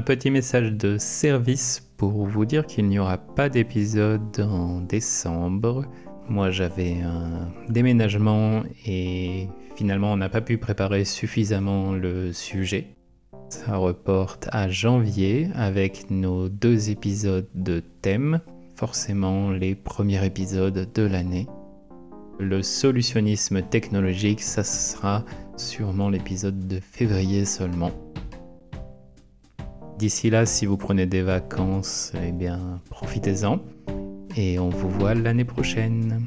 petit message de service pour vous dire qu'il n'y aura pas d'épisode en décembre. Moi j'avais un déménagement et finalement on n'a pas pu préparer suffisamment le sujet. Ça reporte à janvier avec nos deux épisodes de thème, forcément les premiers épisodes de l'année. Le solutionnisme technologique, ça sera sûrement l'épisode de février seulement. D'ici là, si vous prenez des vacances, eh bien, profitez-en. Et on vous voit l'année prochaine.